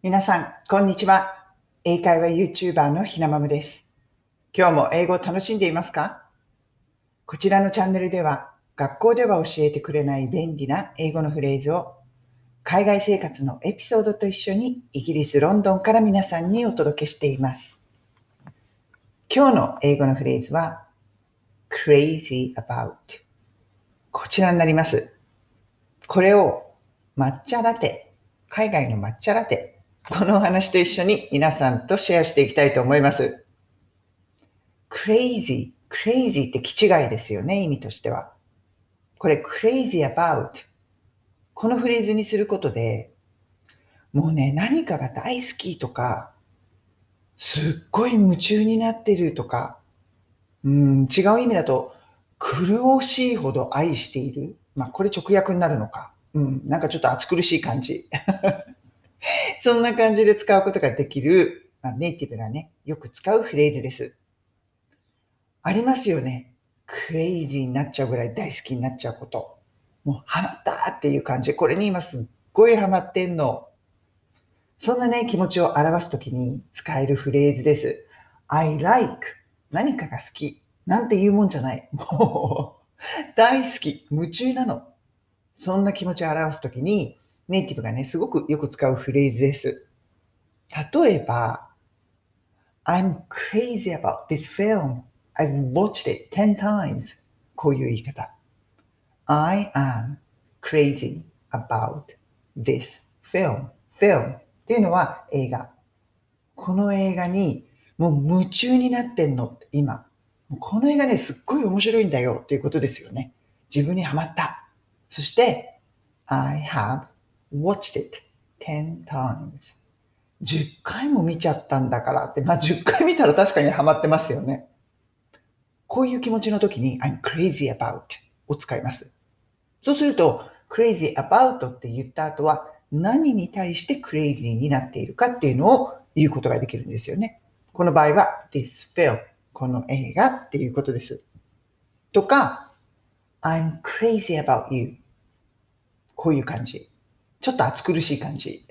皆さん、こんにちは。英会話 YouTuber のひなまむです。今日も英語を楽しんでいますか？こちらのチャンネルでは、学校では教えてくれない便利な英語のフレーズを、海外生活のエピソードと一緒にイギリス・ロンドンから皆さんにお届けしています。今日の英語のフレーズは、crazy about こちらになります。これを抹茶ラテ、海外の抹茶ラテ、このお話と一緒に皆さんとシェアしていきたいと思います。crazy, crazy って気違いですよね、意味としては。これ crazy about このフレーズにすることで、もうね、何かが大好きとか、すっごい夢中になってるとか、うん、違う意味だと、苦しいほど愛している。まあ、これ直訳になるのか。うん、なんかちょっと暑苦しい感じ。そんな感じで使うことができる、まあ、ネイティブがね、よく使うフレーズです。ありますよね。クレイジーになっちゃうぐらい大好きになっちゃうこと。もうハマったっていう感じ。これに今すっごいハマってんの。そんなね、気持ちを表すときに使えるフレーズです。I like 何かが好き。なんて言うもんじゃない。もう大好き。夢中なの。そんな気持ちを表すときに、ネイティブがね、すごくよく使うフレーズです。例えば、I'm crazy about this film. I've watched it 10 times. こういう言い方。I am crazy about this film. film っていうのは映画。この映画にもう夢中になってんの、今。この映画ね、すっごい面白いんだよっていうことですよね。自分にはまった。そして、I have watched it 10 times. 10回も見ちゃったんだからって、まあ10回見たら確かにハマってますよね。こういう気持ちの時に I'm crazy about を使います。そうすると crazy about って言った後は何に対して crazy になっているかっていうのを言うことができるんですよね。この場合は this film この映画っていうことです。とか I'm crazy about you こういう感じ。ちょっと暑苦しい感じ。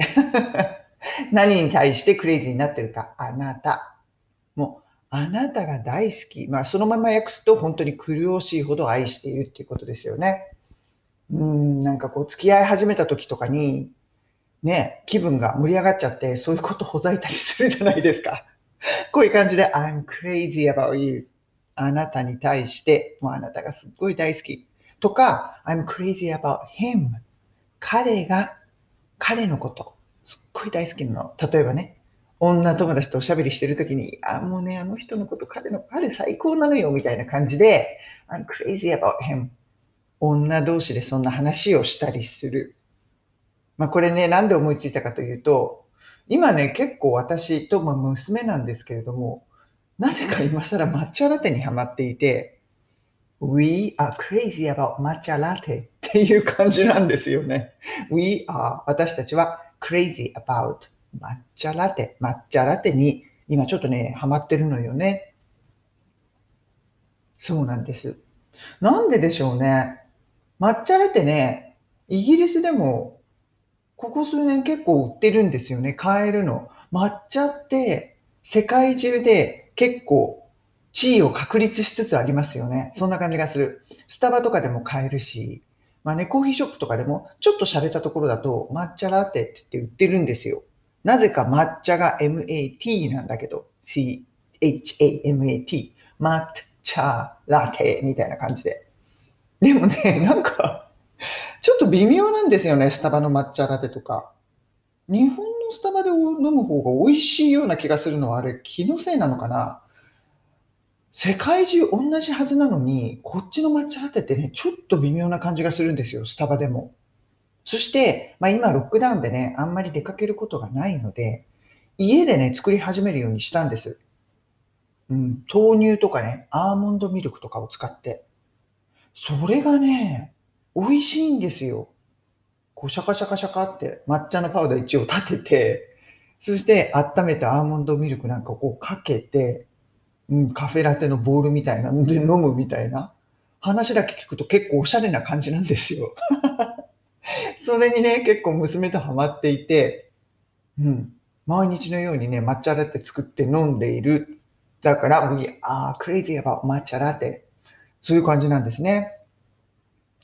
何に対してクレイジーになってるか。あなた。もう、あなたが大好き。まあ、そのまま訳すと本当に苦しいほど愛しているっていうことですよね。うん、なんかこう、付き合い始めた時とかに、ね、気分が盛り上がっちゃって、そういうことほざいたりするじゃないですか。こういう感じで、I'm crazy about you. あなたに対して、もうあなたがすっごい大好き。とか、I'm crazy about him. 彼が、彼のこと、すっごい大好きなの。例えばね、女友達とおしゃべりしてるときに、あ、もうね、あの人のこと、彼の、彼最高なのよ、みたいな感じで、I'm crazy about him. 女同士でそんな話をしたりする。まあこれね、なんで思いついたかというと、今ね、結構私と、まあ、娘なんですけれども、なぜか今更抹茶ラテにハマっていて、We are crazy about 抹茶ラテっていう感じなんですよね。We are 私たちは crazy about 抹茶ラテ、抹茶ラテに今ちょっとね、ハマってるのよね。そうなんです。なんででしょうね。抹茶ラテね、イギリスでもここ数年結構売ってるんですよね。買えるの。抹茶って世界中で結構地位を確立しつつありますよね。そんな感じがする。スタバとかでも買えるし、まあね、コーヒーショップとかでもちょっと洒落たところだと抹茶ラテって言って売ってるんですよ。なぜか抹茶が MAT なんだけど、CHAMAT、抹茶ラテみたいな感じで。でもね、なんか、ちょっと微妙なんですよね、スタバの抹茶ラテとか。日本のスタバで飲む方が美味しいような気がするのは、あれ、気のせいなのかな？世界中同じはずなのに、こっちの抹茶ラテってね、ちょっと微妙な感じがするんですよ、スタバでも。そして、まあ、今ロックダウンでね、あんまり出かけることがないので、家でね、作り始めるようにしたんです。うん、豆乳とかね、アーモンドミルクとかを使って。それがね、美味しいんですよ。こう、シャカシャカシャカって抹茶のパウダー一応立てて、そして温めたアーモンドミルクなんかをこうかけて、うん、カフェラテのボールみたいなので飲むみたいな。話だけ聞くと結構おしゃれな感じなんですよ。それにね、結構娘とハマっていて、うん。毎日のようにね、抹茶ラテ作って飲んでいる。だから、we are crazy about 抹茶ラテ。そういう感じなんですね。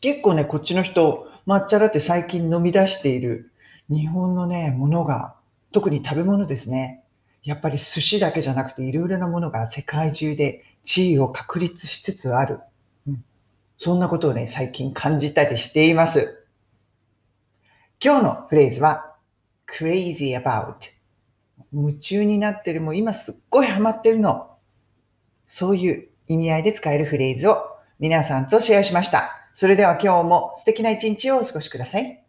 結構ね、こっちの人、抹茶ラテ最近飲み出している日本のね、ものが、特に食べ物ですね。やっぱり寿司だけじゃなくていろいろなものが世界中で地位を確立しつつある。うん、そんなことをね、最近感じたりしています。今日のフレーズは crazy about 夢中になってる、もう今すっごいハマってるの。そういう意味合いで使えるフレーズを皆さんとシェアしました。それでは今日も素敵な一日をお過ごしください。